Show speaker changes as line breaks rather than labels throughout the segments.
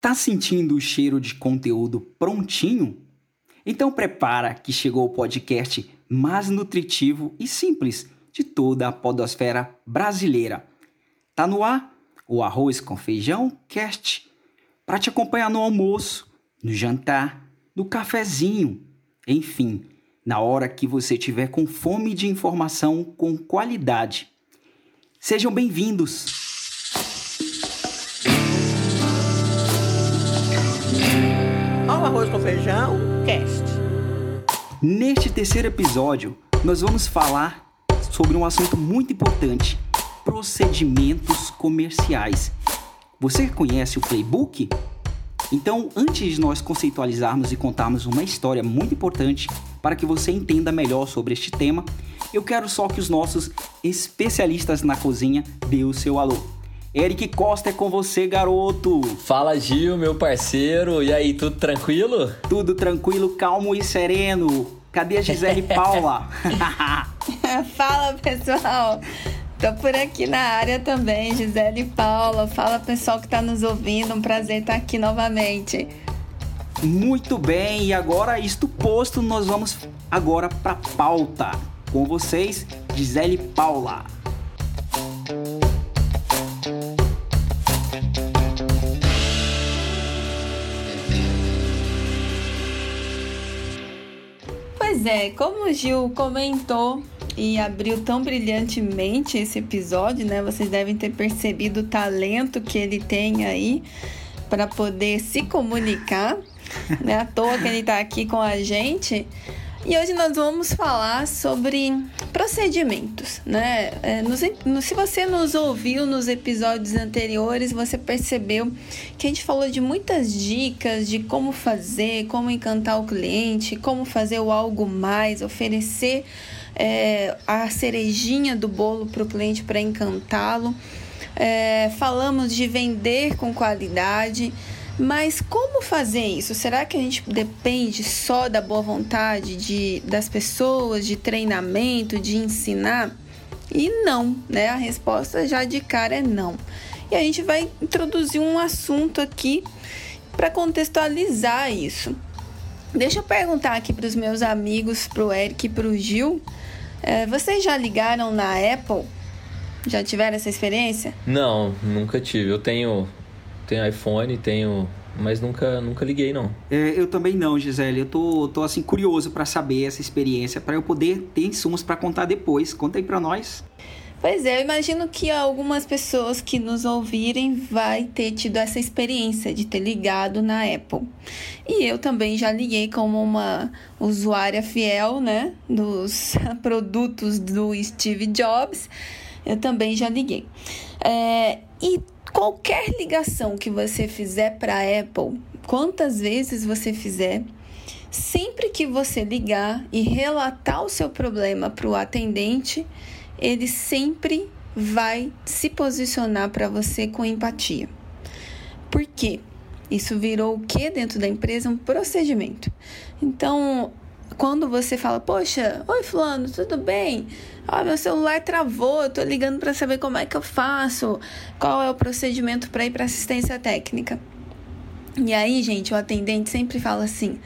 Tá sentindo o cheiro de conteúdo prontinho? Então prepara que chegou o podcast mais nutritivo e simples de toda a podosfera brasileira. Tá no ar o Arroz com Feijão Cast para te acompanhar no almoço, no jantar, no cafezinho, enfim, na hora que você tiver com fome de informação com qualidade. Sejam bem-vindos.
Feijão Cast.
Neste terceiro episódio, nós vamos falar sobre um assunto muito importante: procedimentos comerciais. Você conhece o playbook? Então, antes de nós conceitualizarmos e contarmos uma história muito importante para que você entenda melhor sobre este tema, eu quero só que os nossos especialistas na cozinha dê o seu alô. Eric Costa é com você, garoto.
Fala, Gil, meu parceiro. E aí, tudo tranquilo?
Tudo tranquilo, calmo e sereno. Cadê a Gisele Paula?
Fala, pessoal. Tô por aqui na área também, Gisele Paula. Fala, pessoal que tá nos ouvindo. Um prazer estar aqui novamente.
Muito bem, e agora isto posto, nós vamos agora para pauta. Com vocês, Gisele Paula.
Pois é, como o Gil comentou e abriu tão brilhantemente esse episódio, né? Vocês devem ter percebido o talento que ele tem aí para poder se comunicar, né? À toa que ele está aqui com a gente. E hoje nós vamos falar sobre procedimentos, né? É, nos, no, se você nos ouviu nos episódios anteriores, você percebeu que a gente falou de muitas dicas de como fazer, como encantar o cliente, como fazer o algo mais, oferecer é, a cerejinha do bolo para o cliente para encantá-lo. É, falamos de vender com qualidade. Mas como fazer isso? Será que a gente depende só da boa vontade de, das pessoas, de treinamento, de ensinar? E não, né? A resposta já de cara é não. E a gente vai introduzir um assunto aqui para contextualizar isso. Deixa eu perguntar aqui para os meus amigos, para o Eric e para o Gil. É, vocês já ligaram na Apple? Já tiveram essa experiência?
Não, nunca tive. Eu tenho tenho iPhone, tenho. Mas nunca, nunca liguei, não.
É, eu também não, Gisele. Eu tô, tô assim, curioso para saber essa experiência, para eu poder ter insumos para contar depois. Conta aí para nós.
Pois é, eu imagino que algumas pessoas que nos ouvirem vai ter tido essa experiência de ter ligado na Apple. E eu também já liguei como uma usuária fiel, né, dos produtos do Steve Jobs. Eu também já liguei. É, e qualquer ligação que você fizer para a Apple, quantas vezes você fizer, sempre que você ligar e relatar o seu problema para o atendente, ele sempre vai se posicionar para você com empatia. Por quê? Isso virou o que dentro da empresa? Um procedimento. Então, quando você fala, poxa, oi fulano, tudo bem? Ah, meu celular travou, eu tô ligando para saber como é que eu faço, qual é o procedimento para ir para assistência técnica. E aí, gente, o atendente sempre fala assim: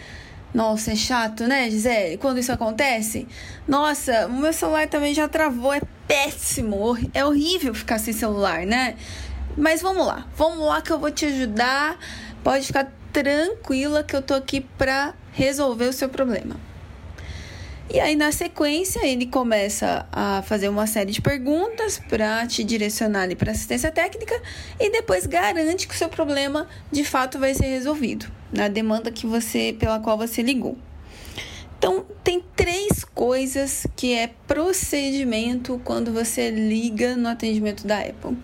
Nossa, é chato, né, Gisele? Quando isso acontece? Nossa, o meu celular também já travou, é péssimo, é horrível ficar sem celular, né? Mas vamos lá, vamos lá que eu vou te ajudar. Pode ficar tranquila que eu tô aqui para resolver o seu problema. E aí, na sequência, ele começa a fazer uma série de perguntas para te direcionar para assistência técnica e depois garante que o seu problema de fato vai ser resolvido na demanda que você pela qual você ligou. Então, tem três coisas que é procedimento quando você liga no atendimento da Apple.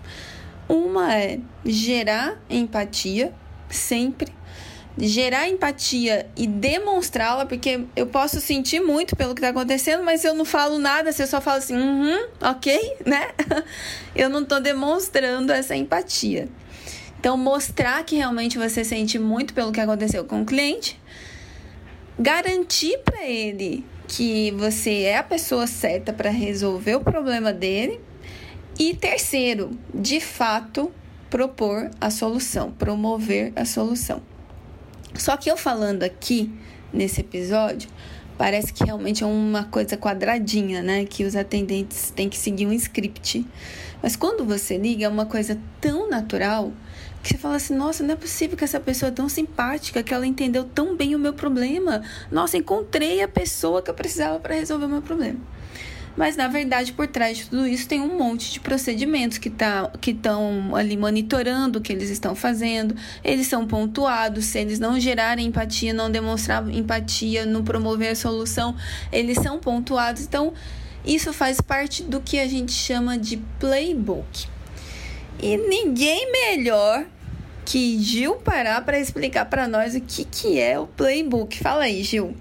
Uma é gerar empatia, sempre gerar empatia e demonstrá-la, porque eu posso sentir muito pelo que está acontecendo, mas eu não falo nada, se eu só falo assim, uhum, ok, né? eu não estou demonstrando essa empatia. Então, mostrar que realmente você sente muito pelo que aconteceu com o cliente, garantir para ele que você é a pessoa certa para resolver o problema dele, e terceiro, de fato, propor a solução, promover a solução. Só que eu falando aqui nesse episódio, parece que realmente é uma coisa quadradinha, né? Que os atendentes têm que seguir um script. Mas quando você liga, é uma coisa tão natural que você fala assim: nossa, não é possível que essa pessoa é tão simpática, que ela entendeu tão bem o meu problema. Nossa, encontrei a pessoa que eu precisava para resolver o meu problema. Mas na verdade, por trás de tudo isso tem um monte de procedimentos que tá, estão ali monitorando o que eles estão fazendo. Eles são pontuados. Se eles não gerarem empatia, não demonstrar empatia, não promover a solução, eles são pontuados. Então, isso faz parte do que a gente chama de playbook. E ninguém melhor que Gil parar para explicar para nós o que, que é o playbook. Fala aí, Gil.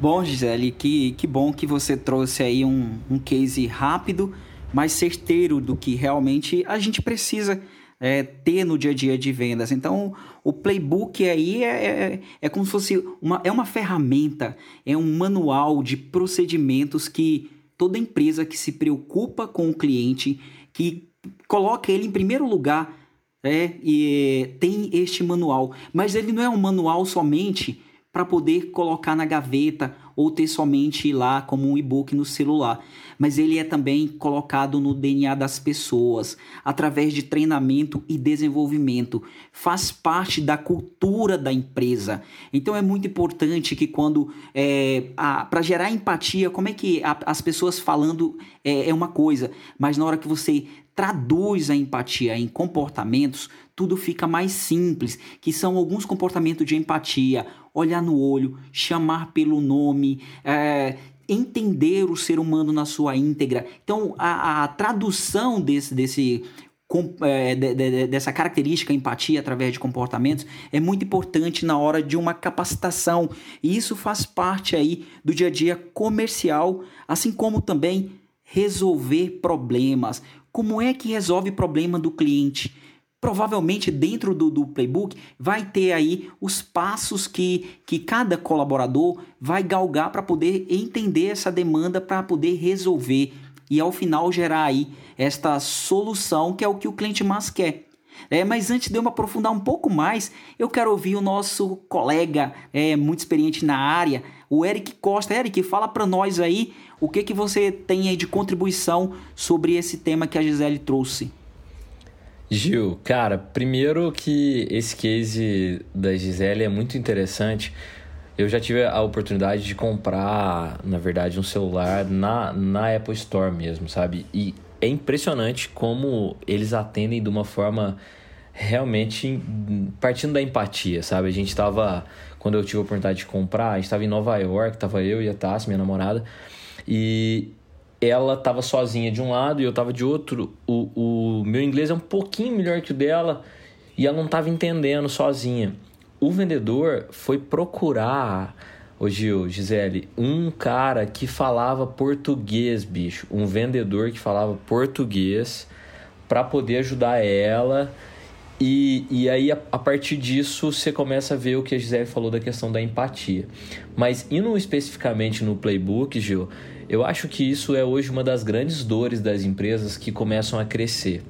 Bom, Gisele, que, que bom que você trouxe aí um, um case rápido, mas certeiro do que realmente a gente precisa é, ter no dia a dia de vendas. Então, o playbook aí é, é, é como se fosse uma, é uma ferramenta, é um manual de procedimentos que toda empresa que se preocupa com o cliente, que coloca ele em primeiro lugar, é, e tem este manual. Mas ele não é um manual somente para poder colocar na gaveta ou ter somente lá como um e-book no celular, mas ele é também colocado no DNA das pessoas através de treinamento e desenvolvimento. Faz parte da cultura da empresa. Então é muito importante que quando é, para gerar empatia, como é que a, as pessoas falando é, é uma coisa, mas na hora que você traduz a empatia em comportamentos, tudo fica mais simples, que são alguns comportamentos de empatia, olhar no olho, chamar pelo nome, é, entender o ser humano na sua íntegra. Então, a, a tradução desse, desse com, é, de, de, dessa característica empatia através de comportamentos é muito importante na hora de uma capacitação e isso faz parte aí do dia a dia comercial, assim como também resolver problemas. Como é que resolve problema do cliente? Provavelmente dentro do, do, playbook vai ter aí os passos que, que cada colaborador vai galgar para poder entender essa demanda para poder resolver e ao final gerar aí esta solução que é o que o cliente mais quer. É, mas antes de eu me aprofundar um pouco mais, eu quero ouvir o nosso colega é, muito experiente na área, o Eric Costa. Eric, fala para nós aí o que, que você tem aí de contribuição sobre esse tema que a Gisele trouxe.
Gil, cara, primeiro que esse case da Gisele é muito interessante. Eu já tive a oportunidade de comprar, na verdade, um celular na, na Apple Store mesmo, sabe? E é impressionante como eles atendem de uma forma realmente partindo da empatia, sabe? A gente tava, quando eu tive a oportunidade de comprar, a gente tava em Nova York, tava eu e a Tassi, minha namorada, e ela estava sozinha de um lado e eu estava de outro. O, o meu inglês é um pouquinho melhor que o dela e ela não estava entendendo sozinha. O vendedor foi procurar, ô Gil, Gisele, um cara que falava português, bicho. Um vendedor que falava português para poder ajudar ela. E, e aí, a, a, partir disso, você começa a ver o que a Gisele falou da questão da empatia. Mas indo especificamente no playbook, Gil, eu acho que isso é hoje uma das grandes dores das empresas que começam a crescer.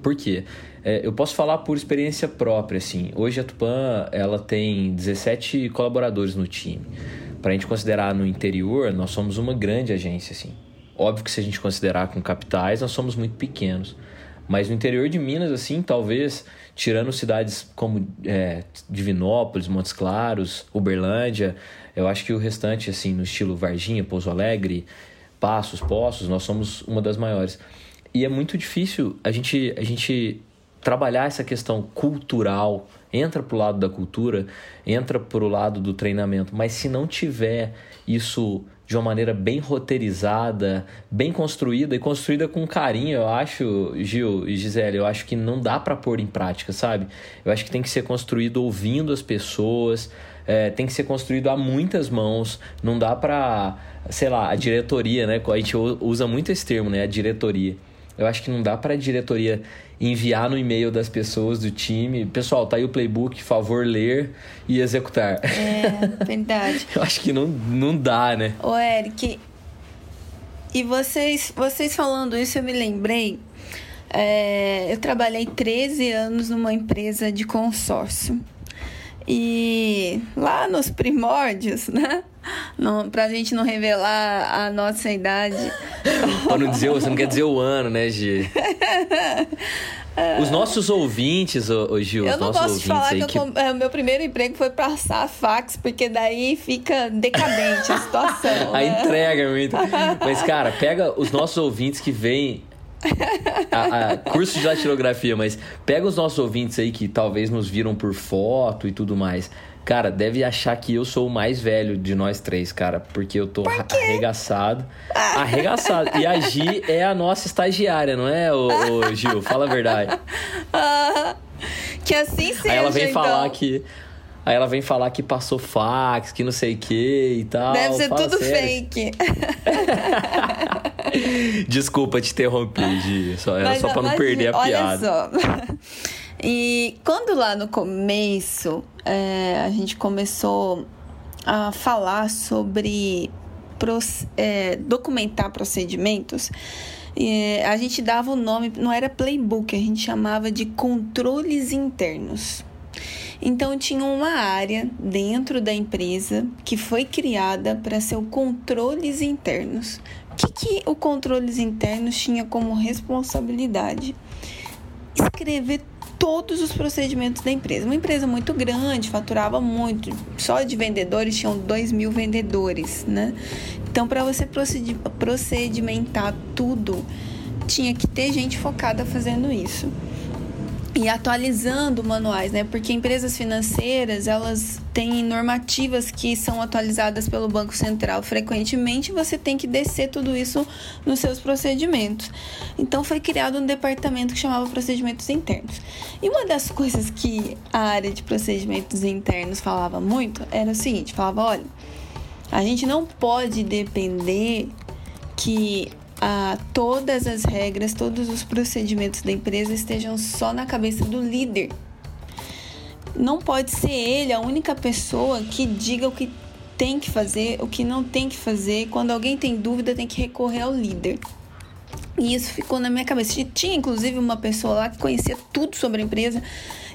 Por quê? É, eu posso falar por experiência própria, assim. Hoje a Tupan ela tem 17 colaboradores no time. Para a gente considerar no interior, nós somos uma grande agência, assim. Óbvio que se a gente considerar com capitais, nós somos muito pequenos. Mas no interior de Minas, assim, talvez, tirando cidades como é, Divinópolis, Montes Claros, Uberlândia, eu acho que o restante, assim, no estilo Varginha, Pouso Alegre, Passos, Poços, nós somos uma das maiores. E é muito difícil a gente, a gente trabalhar essa questão cultural, entra para o lado da cultura, entra para o lado do treinamento, mas se não tiver isso de uma maneira bem roteirizada, bem construída e construída com carinho, eu acho, Gil e Gisele, eu acho que não dá para pôr em prática, sabe? Eu acho que tem que ser construído ouvindo as pessoas, é, tem que ser construído a muitas mãos, não dá para, sei lá, a diretoria, né? A gente usa muito esse termo, né? A diretoria. Eu acho que não dá para a diretoria enviar no e-mail das pessoas do time, pessoal, tá aí o playbook, favor ler e executar.
É, verdade.
Eu acho que não, não dá, né?
Ô, Eric, e vocês, vocês falando isso, eu me lembrei É, eu trabalhei 13 anos numa empresa de consórcio. E lá nos primórdios, né? Não, pra gente não revelar a nossa idade.
pra não dizer, você não quer dizer o ano, né, Gi? Os nossos ouvintes, ô, Gil,
eu
os
não
nossos
posso te falar
ouvintes
que,
aí
eu, é, o meu primeiro emprego foi passar fax, porque daí fica decadente a situação.
A
né?
entrega é muito. Mas, cara, pega os nossos ouvintes que vêm. A, a- curso de datilografia, mas pega os nossos ouvintes aí que talvez nos viram por foto e tudo mais. Cara, deve achar que eu sou o mais velho de nós três, cara, porque eu tô arra- arregaçado. Arregaçado. E a Gi é a nossa estagiária, não é, ô, ô, Gil? Fala a verdade.
Ah, que assim seja,
Aí ela vem
então.
falar que. Aí ela vem falar que passou fax, que não sei o que e tal.
Deve ser
Fala
tudo
sério.
fake.
Desculpa te interromper, Gi. Só, era
Mas,
só pra não perder a
olha
piada.
só. E quando lá no começo é, a gente começou a falar sobre proce- é, documentar procedimentos, é, a gente dava o nome, não era playbook, a gente chamava de controles internos. Então tinha uma área dentro da empresa que foi criada para ser o controles internos. O que, que o controles internos tinha como responsabilidade? Escrever todos os procedimentos da empresa. Uma empresa muito grande, faturava muito. Só de vendedores tinham 2 mil vendedores, né? Então, para você procedi- procedimentar tudo, tinha que ter gente focada fazendo isso e atualizando manuais, né? Porque empresas financeiras, elas têm normativas que são atualizadas pelo Banco Central frequentemente, você tem que descer tudo isso nos seus procedimentos. Então foi criado um departamento que chamava procedimentos internos. E uma das coisas que a área de procedimentos internos falava muito era o seguinte, falava, olha, a gente não pode depender que ah, todas as regras, todos os procedimentos da empresa estejam só na cabeça do líder. Não pode ser ele a única pessoa que diga o que tem que fazer, o que não tem que fazer. Quando alguém tem dúvida, tem que recorrer ao líder. E isso ficou na minha cabeça. Tinha inclusive uma pessoa lá que conhecia tudo sobre a empresa.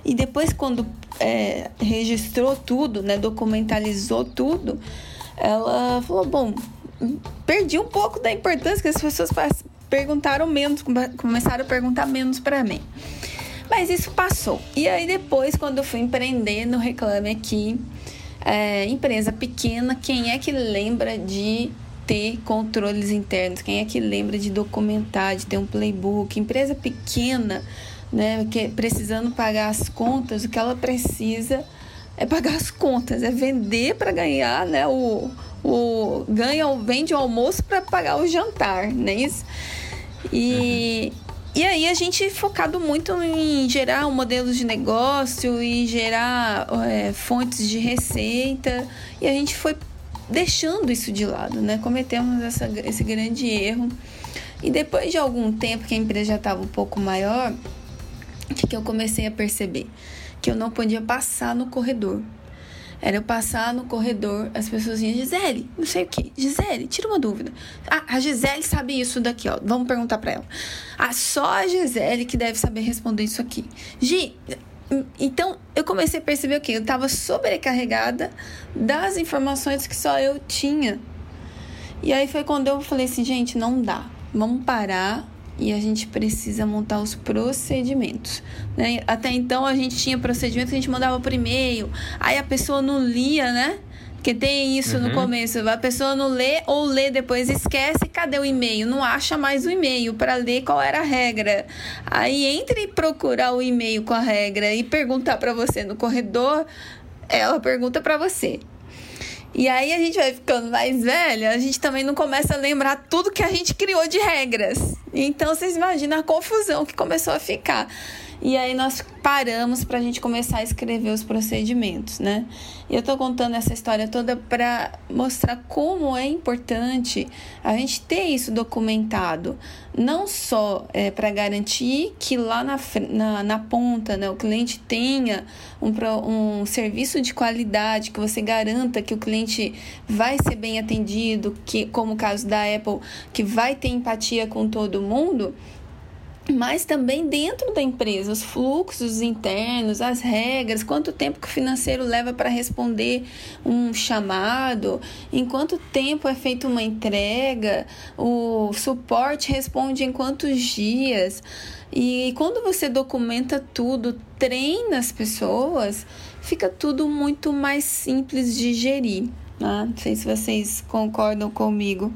E depois, quando é, registrou tudo, né, documentalizou tudo, ela falou: Bom, perdi um pouco da importância que as pessoas perguntaram menos, come- começaram a perguntar menos para mim. Mas isso passou. E aí depois, quando eu fui empreender no Reclame Aqui, é, empresa pequena, quem é que lembra de ter controles internos? Quem é que lembra de documentar, de ter um playbook? Empresa pequena, né, que precisando pagar as contas, o que ela precisa é pagar as contas, é vender para ganhar, né, o, o ganha, vende o almoço para pagar o jantar, não é isso? E e aí a gente focado muito em gerar um modelo de negócio e gerar é, fontes de receita e a gente foi deixando isso de lado, né? Cometemos essa, esse grande erro. E depois de algum tempo que a empresa já estava um pouco maior, que eu comecei a perceber? Que eu não podia passar no corredor. Era eu passar no corredor, as pessoas iam, Gisele, não sei o que. Gisele, tira uma dúvida. Ah, a Gisele sabe isso daqui, ó. Vamos perguntar pra ela. Ah, só a Gisele que deve saber responder isso aqui. Gi, então eu comecei a perceber o quê? Eu tava sobrecarregada das informações que só eu tinha. E aí foi quando eu falei assim, gente, não dá. Vamos parar e a gente precisa montar os procedimentos. Né? Até então a gente tinha procedimentos que a gente mandava por e-mail, aí a pessoa não lia, né? Porque tem isso no começo, a pessoa não lê ou lê depois esquece, cadê o e-mail? Não acha mais o e-mail para ler qual era a regra. Aí entre procurar o e-mail com a regra e perguntar para você no corredor, ela pergunta para você. E aí a gente vai ficando mais velha, a gente também não começa a lembrar tudo que a gente criou de regras. Então vocês imaginam a confusão que começou a ficar. E aí nós paramos para a gente começar a escrever os procedimentos, né? E eu tô contando essa história toda para mostrar como é importante a gente ter isso documentado, não só é, para garantir que lá na, na, na ponta né, o cliente tenha um, um serviço de qualidade, que você garanta que o cliente vai ser bem atendido, que como o caso da Apple, que vai ter empatia com todo mundo mas também dentro da empresa, os fluxos internos, as regras, quanto tempo que o financeiro leva para responder um chamado, em quanto tempo é feita uma entrega, o suporte responde em quantos dias. E quando você documenta tudo, treina as pessoas, fica tudo muito mais simples de gerir. Né? Não sei se vocês concordam comigo.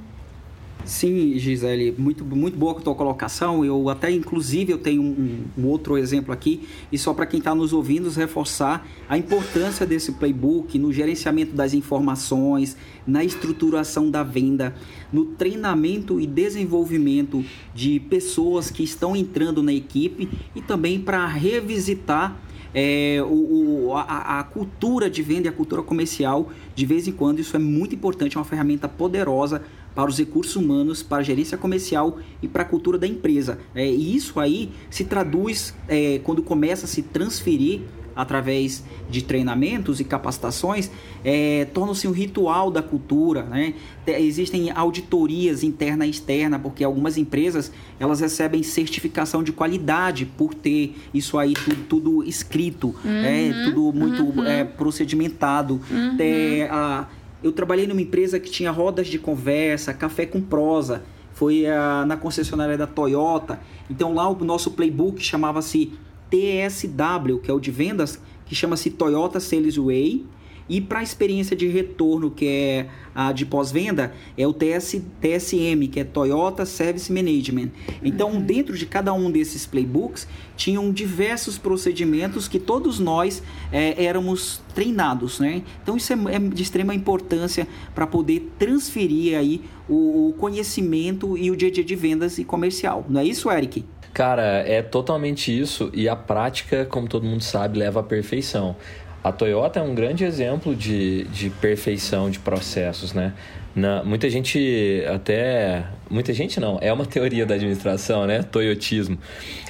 Sim, Gisele, muito, muito boa a tua colocação. Eu até, inclusive, eu tenho um, um outro exemplo aqui, e só para quem está nos ouvindo, reforçar a importância desse playbook no gerenciamento das informações, na estruturação da venda, no treinamento e desenvolvimento de pessoas que estão entrando na equipe e também para revisitar é, o, o a, a, cultura de venda e a cultura comercial, de vez em quando, isso é muito importante, é uma ferramenta poderosa para os recursos humanos, para a gerência comercial e para a cultura da empresa. É, e isso aí se traduz é, quando começa a se transferir através de treinamentos e capacitações, é, torna-se um ritual da cultura. Né? Existem auditorias interna e externa, porque algumas empresas elas recebem certificação de qualidade por ter isso aí tudo, tudo escrito, é, uhum, é, tudo muito uhum. é, procedimentado. Uhum. É, a, eu trabalhei numa empresa que tinha rodas de conversa, café com prosa. Foi uh, na concessionária da Toyota. Então lá o nosso playbook chamava-se TSW, que é o de vendas, que chama-se Toyota Sales Way. E para a experiência de retorno, que é a de pós-venda, é o TS, TSM, que é Toyota Service Management. Então, uhum. dentro de cada um desses playbooks, tinham diversos procedimentos que todos nós é, éramos treinados, né? Então, isso é, é de extrema importância para poder transferir aí o, o conhecimento e o dia a dia de vendas e comercial. Não é isso, Eric?
Cara, é totalmente isso e a prática, como todo mundo sabe, leva à perfeição. A Toyota é um grande exemplo de, de perfeição de processos, né? Na, muita gente até. Muita gente não, é uma teoria da administração, né? Toyotismo.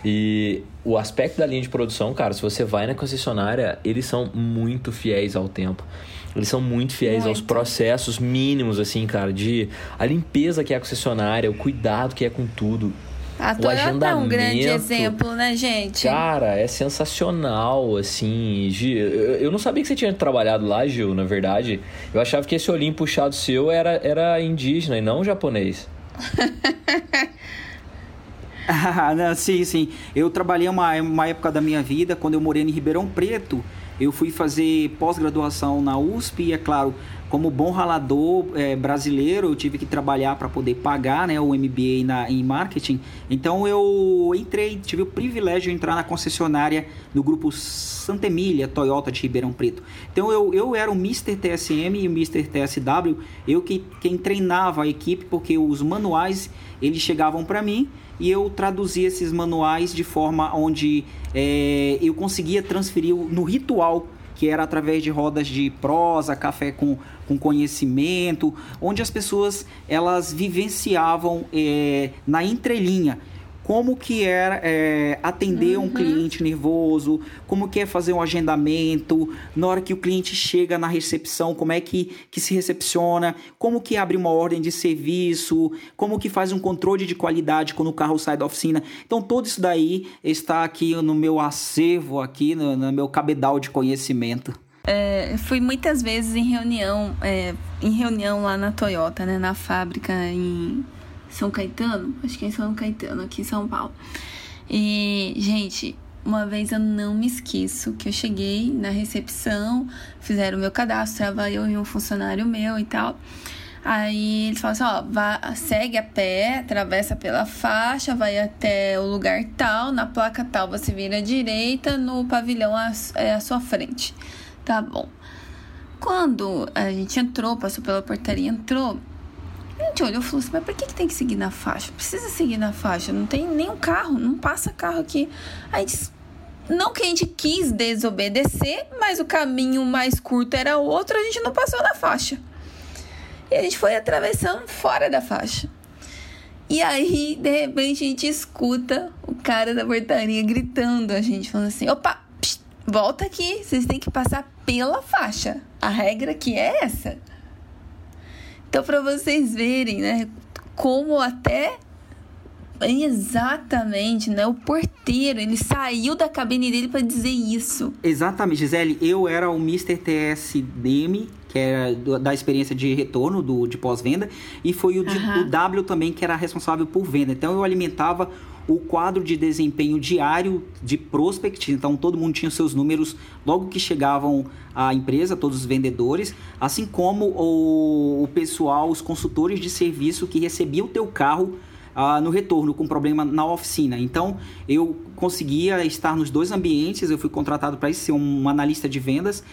E o aspecto da linha de produção, cara, se você vai na concessionária, eles são muito fiéis ao tempo. Eles são muito fiéis muito. aos processos mínimos, assim, cara, de a limpeza que é a concessionária, o cuidado que é com tudo.
A Toyota é um grande exemplo, né, gente?
Cara, é sensacional, assim. Eu não sabia que você tinha trabalhado lá, Gil, na verdade. Eu achava que esse olhinho puxado seu era, era indígena e não japonês.
ah, não, sim, sim. Eu trabalhei uma, uma época da minha vida, quando eu morei em Ribeirão Preto. Eu fui fazer pós-graduação na USP e, é claro, como bom ralador é, brasileiro, eu tive que trabalhar para poder pagar né, o MBA na, em marketing. Então eu entrei, tive o privilégio de entrar na concessionária do grupo Santa Emília Toyota de Ribeirão Preto. Então eu, eu era o Mr. TSM e o Mr. TSW, eu que quem treinava a equipe, porque os manuais eles chegavam para mim e eu traduzia esses manuais de forma onde é, eu conseguia transferir no ritual que era através de rodas de prosa, café com, com conhecimento, onde as pessoas elas vivenciavam é, na entrelinha como que é, é atender uhum. um cliente nervoso, como que é fazer um agendamento, na hora que o cliente chega na recepção, como é que, que se recepciona, como que abre uma ordem de serviço, como que faz um controle de qualidade quando o carro sai da oficina. Então, tudo isso daí está aqui no meu acervo, aqui no, no meu cabedal de conhecimento.
É, fui muitas vezes em reunião, é, em reunião lá na Toyota, né, na fábrica em são Caetano, acho que é em São Caetano, aqui em São Paulo. E, gente, uma vez eu não me esqueço que eu cheguei na recepção, fizeram o meu cadastro, estava eu e um funcionário meu e tal. Aí eles falam assim, ó, vá, segue a pé, atravessa pela faixa, vai até o lugar tal, na placa tal você vira à direita, no pavilhão à, é à sua frente. Tá bom. Quando a gente entrou, passou pela portaria, entrou, a gente olhou e falou assim, mas por que, que tem que seguir na faixa? Precisa seguir na faixa, não tem nenhum carro, não passa carro aqui. Aí disse, não que a gente quis desobedecer, mas o caminho mais curto era outro, a gente não passou na faixa. E a gente foi atravessando fora da faixa. E aí, de repente, a gente escuta o cara da portaria gritando a gente, falando assim: opa, volta aqui, vocês têm que passar pela faixa. A regra aqui é essa. Então, para vocês verem, né, como até Exatamente, né? O porteiro, ele saiu da cabine dele para dizer isso.
Exatamente, Gisele. Eu era o Mr. TSDM, que era da experiência de retorno do, de pós-venda, e foi o, de, o W também, que era responsável por venda. Então eu alimentava o quadro de desempenho diário de prospect, então todo mundo tinha seus números logo que chegavam à empresa, todos os vendedores, assim como o, o pessoal, os consultores de serviço que recebiam o teu carro ah, no retorno com problema na oficina. Então eu conseguia estar nos dois ambientes, eu fui contratado para ser um analista de vendas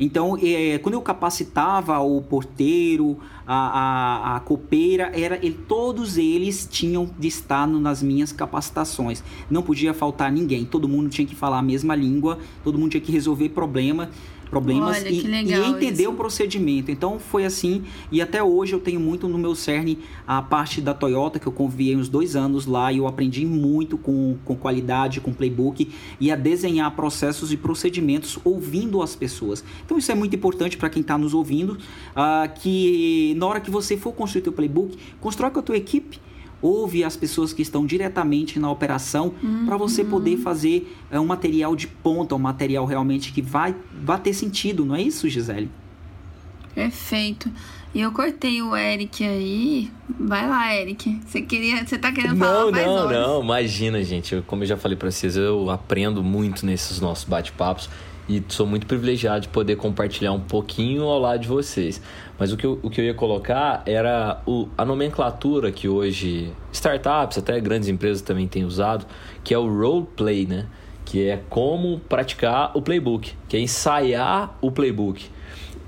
então, é, quando eu capacitava o porteiro, a, a, a copeira, era, ele, todos eles tinham de estar no, nas minhas capacitações. Não podia faltar ninguém, todo mundo tinha que falar a mesma língua, todo mundo tinha que resolver problema problemas
Olha,
e, e, entender isso. o procedimento. Então foi assim, e até hoje eu tenho muito no meu cerne a parte da Toyota, que eu conviei uns dois anos lá e eu aprendi muito com, com qualidade, com playbook e a desenhar processos e procedimentos ouvindo as pessoas. Então isso é muito importante para quem está nos ouvindo, uh, que na hora que você for construir o playbook, constrói com a tua equipe ouve as pessoas que estão diretamente na operação uhum. para você poder fazer é, um material de ponta, um material realmente que vai, vai ter sentido, não é isso, Gisele?
Perfeito. E eu cortei o Eric aí. Vai lá, Eric. Você queria, você tá querendo falar
não,
mais
Não,
horas.
não, imagina, gente. Eu, como eu já falei para vocês, eu aprendo muito nesses nossos bate-papos e sou muito privilegiado de poder compartilhar um pouquinho ao lado de vocês. Mas o que eu, o que eu ia colocar era o, a nomenclatura que hoje startups, até grandes empresas também têm usado, que é o role play, né? Que é como praticar o playbook, que é ensaiar o playbook.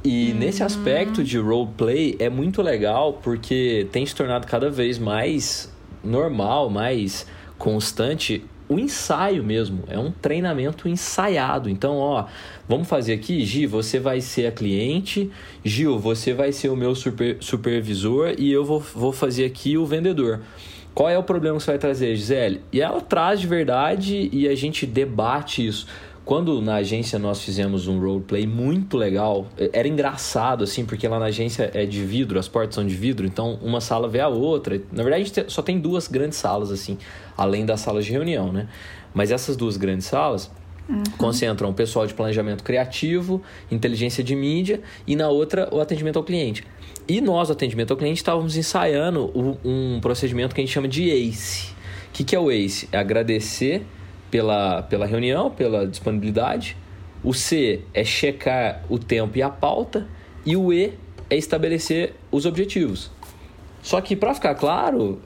E uhum. nesse aspecto de role play é muito legal porque tem se tornado cada vez mais normal, mais constante o ensaio mesmo, é um treinamento ensaiado. Então, ó, vamos fazer aqui, Gi, você vai ser a cliente, Gil, você vai ser o meu super, supervisor e eu vou, vou fazer aqui o vendedor. Qual é o problema que você vai trazer, Gisele? E ela traz de verdade e a gente debate isso. Quando na agência nós fizemos um roleplay muito legal, era engraçado assim, porque lá na agência é de vidro, as portas são de vidro, então uma sala vê a outra. Na verdade, a gente só tem duas grandes salas assim, além das salas de reunião, né? Mas essas duas grandes salas uhum. concentram o pessoal de planejamento criativo, inteligência de mídia e na outra o atendimento ao cliente. E nós, atendimento ao cliente, estávamos ensaiando um procedimento que a gente chama de ACE. O que, que é o ACE? É agradecer pela, pela reunião, pela disponibilidade. O C é checar o tempo e a pauta. E o E é estabelecer os objetivos. Só que, para ficar claro,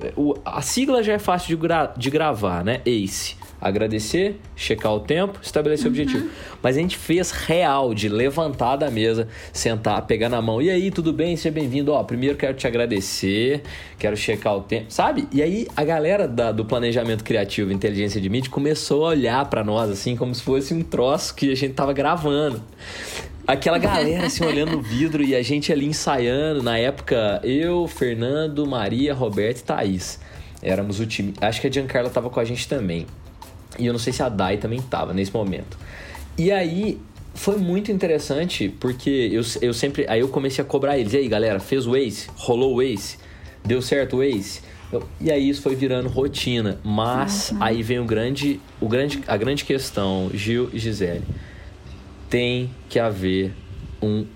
a sigla já é fácil de, gra de gravar, né? ACE agradecer, checar o tempo, estabelecer uhum. o objetivo. Mas a gente fez real de levantar da mesa, sentar, pegar na mão. E aí, tudo bem? Seja bem-vindo. Ó, primeiro quero te agradecer, quero checar o tempo, sabe? E aí a galera da, do planejamento criativo, inteligência de mídia, começou a olhar para nós assim como se fosse um troço que a gente tava gravando. Aquela galera assim olhando no vidro e a gente ali ensaiando. Na época, eu, Fernando, Maria, Roberto e Thaís. Éramos o time. Acho que a Giancarla tava com a gente também. E eu não sei se a Dai também tava nesse momento. E aí foi muito interessante porque eu, eu sempre. Aí eu comecei a cobrar eles. E aí, galera, fez o Ace? Rolou o Ace? Deu certo o Ace? Eu, e aí isso foi virando rotina. Mas uhum. aí vem o grande, o grande, a grande questão, Gil e Gisele. Tem que haver um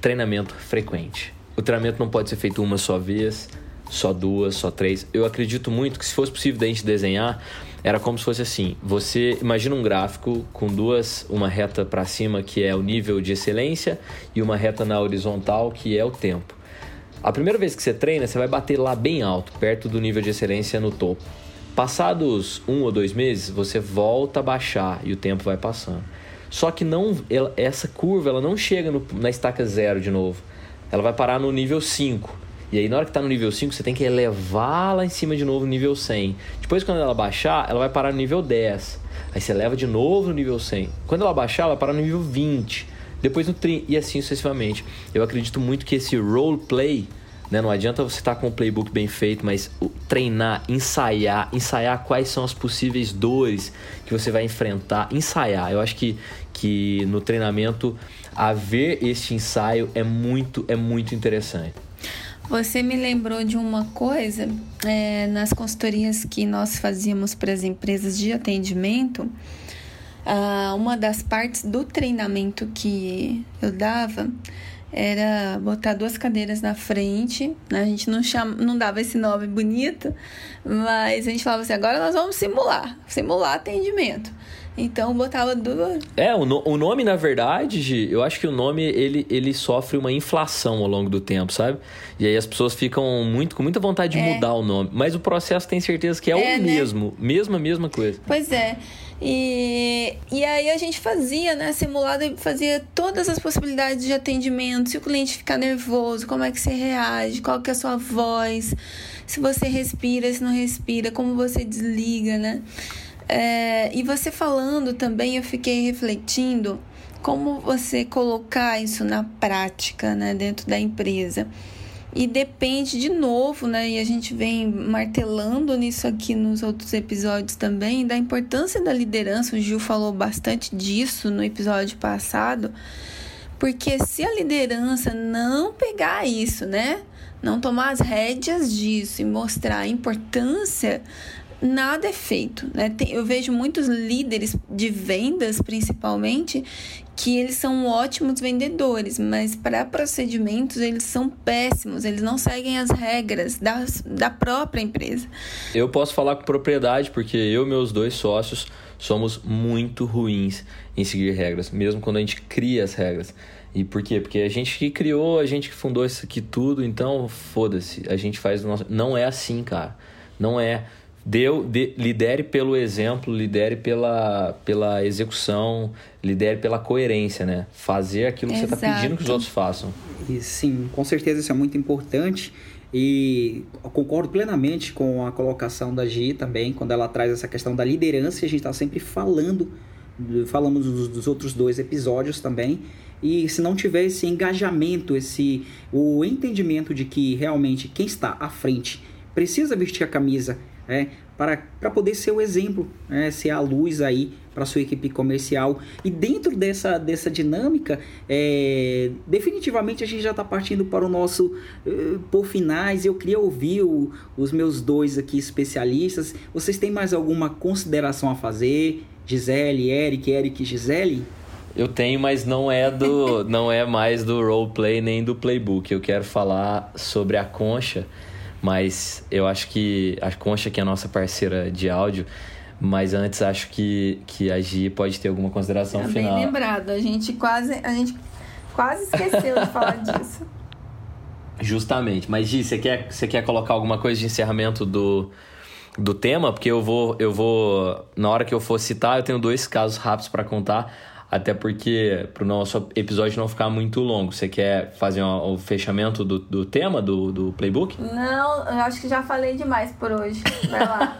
treinamento frequente. O treinamento não pode ser feito uma só vez, só duas, só três. Eu acredito muito que se fosse possível da gente desenhar, era como se fosse assim: você imagina um gráfico com duas, uma reta para cima que é o nível de excelência e uma reta na horizontal que é o tempo. A primeira vez que você treina, você vai bater lá bem alto, perto do nível de excelência no topo. Passados um ou dois meses, você volta a baixar e o tempo vai passando. Só que não, ela, essa curva ela não chega no, na estaca zero de novo. Ela vai parar no nível 5 e aí, na hora que tá no nível 5, você tem que elevar lá em cima de novo no nível 100. Depois, quando ela baixar, ela vai parar no nível 10. Aí você leva de novo no nível 100. Quando ela baixar, ela vai parar no nível 20. Depois no 30 e assim sucessivamente. Eu acredito muito que esse roleplay, né? Não adianta você estar tá com o playbook bem feito, mas treinar, ensaiar, ensaiar quais são as possíveis dores que você vai enfrentar, ensaiar. Eu acho que, que no treinamento haver este ensaio é muito, é muito interessante.
Você me lembrou de uma coisa é, nas consultorias que nós fazíamos para as empresas de atendimento. Uma das partes do treinamento que eu dava era botar duas cadeiras na frente. Né? A gente não, chama, não dava esse nome bonito, mas a gente falava assim: agora nós vamos simular simular atendimento. Então botava duas.
É, o, no, o nome, na verdade, Gi, eu acho que o nome ele, ele sofre uma inflação ao longo do tempo, sabe? E aí as pessoas ficam muito com muita vontade de é. mudar o nome. Mas o processo tem certeza que é, é o né? mesmo. Mesma, mesma coisa.
Pois é. E, e aí a gente fazia, né, simulado e fazia todas as possibilidades de atendimento, se o cliente ficar nervoso, como é que você reage, qual que é a sua voz, se você respira, se não respira, como você desliga, né? É, e você falando também, eu fiquei refletindo como você colocar isso na prática, né, dentro da empresa. E depende de novo, né? E a gente vem martelando nisso aqui nos outros episódios também, da importância da liderança. O Gil falou bastante disso no episódio passado. Porque se a liderança não pegar isso, né? Não tomar as rédeas disso e mostrar a importância nada é feito. Né? Tem, eu vejo muitos líderes de vendas, principalmente, que eles são ótimos vendedores, mas para procedimentos eles são péssimos, eles não seguem as regras da, da própria empresa.
Eu posso falar com propriedade, porque eu e meus dois sócios somos muito ruins em seguir regras, mesmo quando a gente cria as regras. E por quê? Porque a gente que criou, a gente que fundou isso aqui tudo, então foda-se, a gente faz o nosso. Não é assim, cara. Não é. Deu, de, lidere pelo exemplo, lidere pela, pela execução, lidere pela coerência, né? Fazer aquilo que Exato. você está pedindo que os outros façam.
E, sim, com certeza isso é muito importante. E concordo plenamente com a colocação da Gi também, quando ela traz essa questão da liderança, a gente está sempre falando, falamos dos, dos outros dois episódios também. E se não tiver esse engajamento, esse o entendimento de que realmente quem está à frente precisa vestir a camisa é, para, para poder ser o exemplo, é, ser a luz aí para sua equipe comercial. E dentro dessa, dessa dinâmica, é, definitivamente a gente já está partindo para o nosso uh, por finais. Eu queria ouvir o, os meus dois aqui especialistas. Vocês têm mais alguma consideração a fazer? Gisele, Eric, Eric, Gisele?
Eu tenho, mas não é do, não é mais do roleplay nem do playbook. Eu quero falar sobre a concha mas eu acho que a Concha, que é a nossa parceira de áudio, mas antes acho que, que a Gi pode ter alguma consideração é final.
Bem lembrado, a gente quase, a gente quase esqueceu de falar disso.
Justamente. Mas Gi, você quer, você quer colocar alguma coisa de encerramento do, do tema? Porque eu vou, eu vou. Na hora que eu for citar, eu tenho dois casos rápidos para contar até porque para o nosso episódio não ficar muito longo. Você quer fazer um, o fechamento do, do tema do, do playbook?
Não, eu acho que já falei demais por hoje. Vai lá.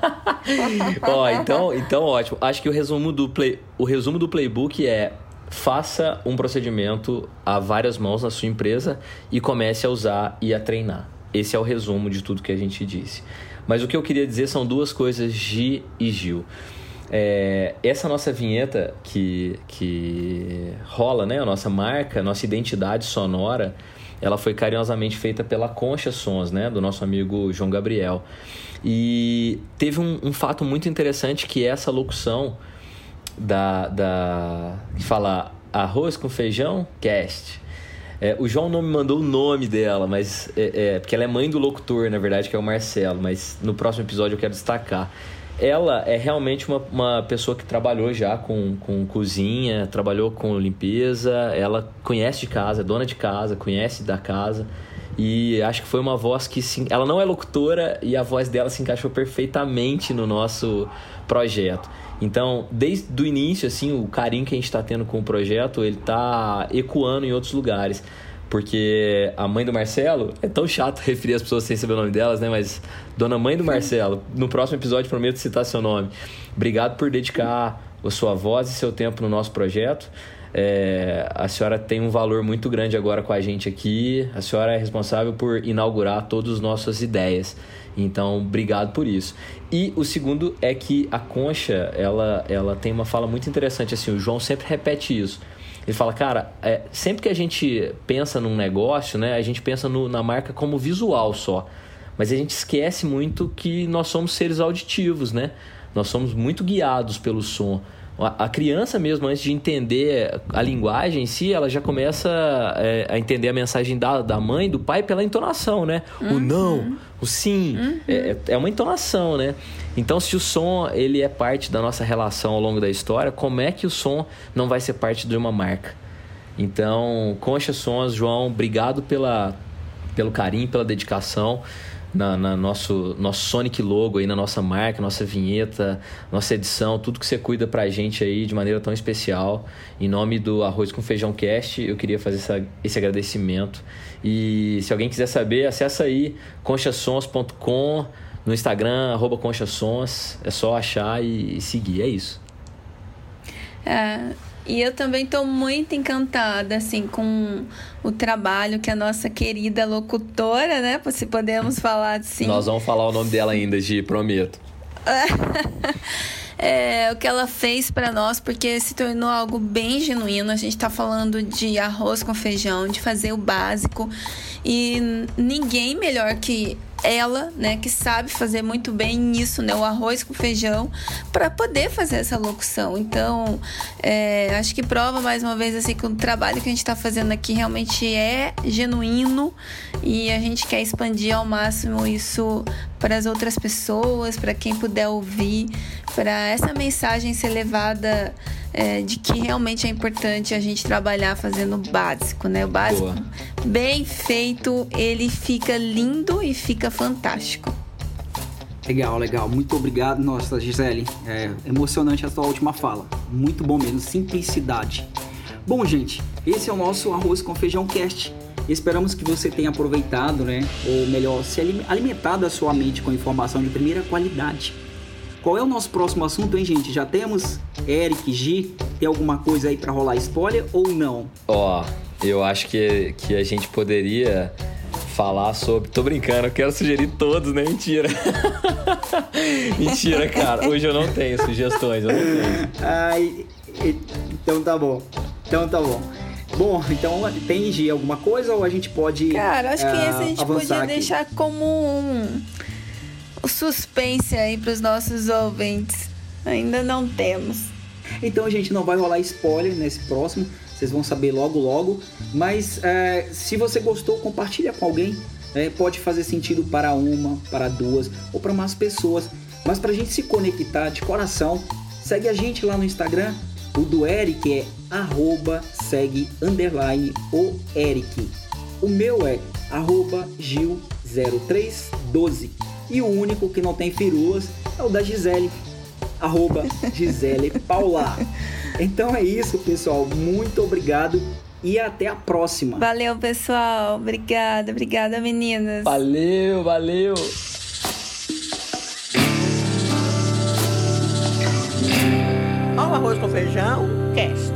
Ó, então, então ótimo. Acho que o resumo do play, o resumo do playbook é faça um procedimento a várias mãos na sua empresa e comece a usar e a treinar. Esse é o resumo de tudo que a gente disse. Mas o que eu queria dizer são duas coisas, Gi e Gil. É, essa nossa vinheta que, que rola, né? A nossa marca, a nossa identidade sonora, ela foi carinhosamente feita pela Concha Sons, né? Do nosso amigo João Gabriel. E teve um, um fato muito interessante que é essa locução da, da que fala arroz com feijão, cast. É, o João não me mandou o nome dela, mas é, é, porque ela é mãe do locutor, na verdade, que é o Marcelo. Mas no próximo episódio eu quero destacar ela é realmente uma, uma pessoa que trabalhou já com, com cozinha, trabalhou com limpeza, ela conhece de casa, é dona de casa, conhece da casa. E acho que foi uma voz que ela não é locutora e a voz dela se encaixou perfeitamente no nosso projeto. Então, desde o início, assim, o carinho que a gente está tendo com o projeto, ele está ecoando em outros lugares. Porque a mãe do Marcelo, é tão chato referir as pessoas sem saber o nome delas, né? Mas Dona Mãe do Marcelo, no próximo episódio prometo citar seu nome. Obrigado por dedicar a sua voz e seu tempo no nosso projeto. É, a senhora tem um valor muito grande agora com a gente aqui. A senhora é responsável por inaugurar todas as nossas ideias. Então, obrigado por isso. E o segundo é que a Concha, ela, ela tem uma fala muito interessante assim, o João sempre repete isso Ele fala, cara, é, sempre que a gente pensa num negócio, né, a gente pensa no, na marca como visual só. Mas a gente esquece muito que nós somos seres auditivos, né? Nós somos muito guiados pelo som. A criança mesmo, antes de entender a linguagem em si, ela já começa é, a entender a mensagem da, da mãe, do pai, pela entonação, né? Uhum. O não, o sim, uhum. é, é uma entonação, né? Então, se o som ele é parte da nossa relação ao longo da história, como é que o som não vai ser parte de uma marca? Então, Concha Sons, João, obrigado pela, pelo carinho, pela dedicação na, na, nosso, nosso Sonic logo aí, na nossa marca, nossa vinheta, nossa edição, tudo que você cuida pra gente aí de maneira tão especial. Em nome do Arroz com Feijão Cast, eu queria fazer essa, esse agradecimento. E se alguém quiser saber, acessa aí conchasons.com no Instagram, arroba conchasons. É só achar e, e seguir, é isso.
É, e eu também estou muito encantada, assim, com o trabalho que a nossa querida locutora, né? Se podemos falar assim.
Nós vamos falar o nome dela ainda, Gi, prometo.
é, o que ela fez para nós, porque se tornou algo bem genuíno. A gente está falando de arroz com feijão, de fazer o básico. E ninguém melhor que ela, né, que sabe fazer muito bem isso, né, o arroz com feijão, para poder fazer essa locução. Então, é, acho que prova mais uma vez assim que o trabalho que a gente está fazendo aqui realmente é genuíno e a gente quer expandir ao máximo isso para as outras pessoas, para quem puder ouvir, para essa mensagem ser levada é, de que realmente é importante a gente trabalhar fazendo o básico, né? O básico Boa. bem feito, ele fica lindo e fica fantástico.
Legal, legal. Muito obrigado. Nossa, Gisele, é emocionante a sua última fala. Muito bom mesmo, simplicidade. Bom, gente, esse é o nosso Arroz com Feijão Cast. Esperamos que você tenha aproveitado, né? Ou melhor, se alimentado a sua mente com informação de primeira qualidade. Qual é o nosso próximo assunto, hein, gente? Já temos Eric, G, tem alguma coisa aí para rolar spoiler ou não?
Ó, oh, eu acho que, que a gente poderia falar sobre. Tô brincando, eu quero sugerir todos, né? Mentira. Mentira, cara. Hoje eu não tenho sugestões, eu não tenho.
Ai, então tá bom. Então tá bom. Bom, então tem G alguma coisa ou a gente pode.
Cara, acho que uh, esse a gente podia aqui. deixar como um o suspense aí para os nossos ouvintes. Ainda não temos.
Então a gente não vai rolar spoiler nesse próximo, vocês vão saber logo logo. Mas é, se você gostou, compartilha com alguém. É, pode fazer sentido para uma, para duas ou para mais pessoas. Mas para a gente se conectar de coração, segue a gente lá no Instagram. O do Eric é arroba segue underline o Eric. O meu é arroba Gil0312. E o único que não tem firulas é o da Gisele, arroba Gisele Paula. Então é isso, pessoal. Muito obrigado e até a próxima.
Valeu, pessoal. Obrigada, obrigada, meninas.
Valeu, valeu.
Olha o arroz com feijão, cast.